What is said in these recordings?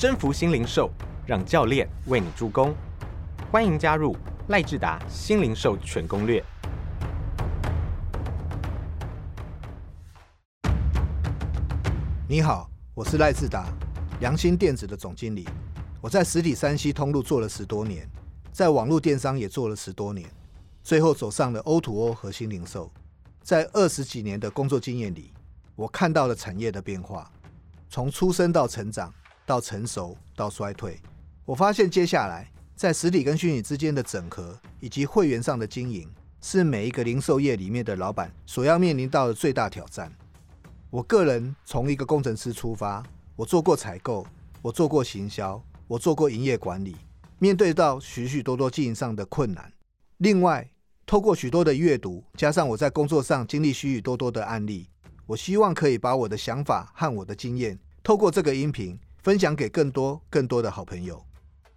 征服新零售，让教练为你助攻。欢迎加入赖志达新零售全攻略。你好，我是赖志达，良心电子的总经理。我在实体山西通路做了十多年，在网络电商也做了十多年，最后走上了 O to O 核心零售。在二十几年的工作经验里，我看到了产业的变化，从出生到成长，到成熟，到衰退。我发现接下来在实体跟虚拟之间的整合，以及会员上的经营，是每一个零售业里面的老板所要面临到的最大挑战。我个人从一个工程师出发，我做过采购，我做过行销。我做过营业管理，面对到许许多多经营上的困难。另外，透过许多的阅读，加上我在工作上经历许许多多的案例，我希望可以把我的想法和我的经验，透过这个音频分享给更多更多的好朋友。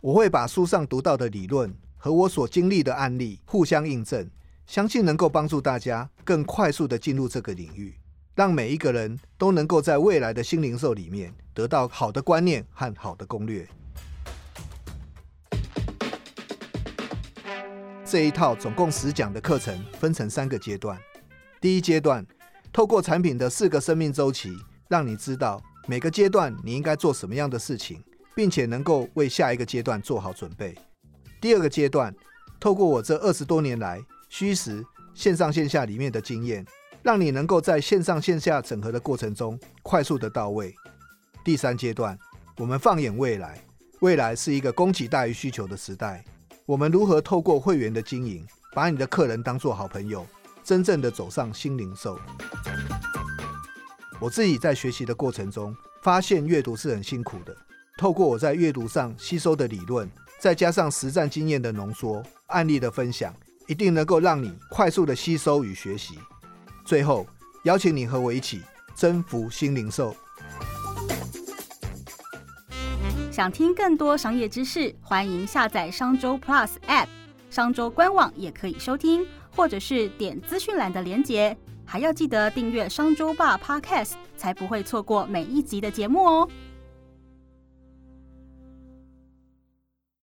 我会把书上读到的理论和我所经历的案例互相印证，相信能够帮助大家更快速的进入这个领域，让每一个人都能够在未来的新零售里面得到好的观念和好的攻略。这一套总共十讲的课程分成三个阶段。第一阶段，透过产品的四个生命周期，让你知道每个阶段你应该做什么样的事情，并且能够为下一个阶段做好准备。第二个阶段，透过我这二十多年来虚实线上线下里面的经验，让你能够在线上线下整合的过程中快速的到位。第三阶段，我们放眼未来，未来是一个供给大于需求的时代。我们如何透过会员的经营，把你的客人当做好朋友，真正的走上新零售？我自己在学习的过程中，发现阅读是很辛苦的。透过我在阅读上吸收的理论，再加上实战经验的浓缩、案例的分享，一定能够让你快速的吸收与学习。最后，邀请你和我一起征服新零售。想听更多商业知识，欢迎下载商周 Plus App，商周官网也可以收听，或者是点资讯栏的连结。还要记得订阅商周霸 Podcast，才不会错过每一集的节目哦。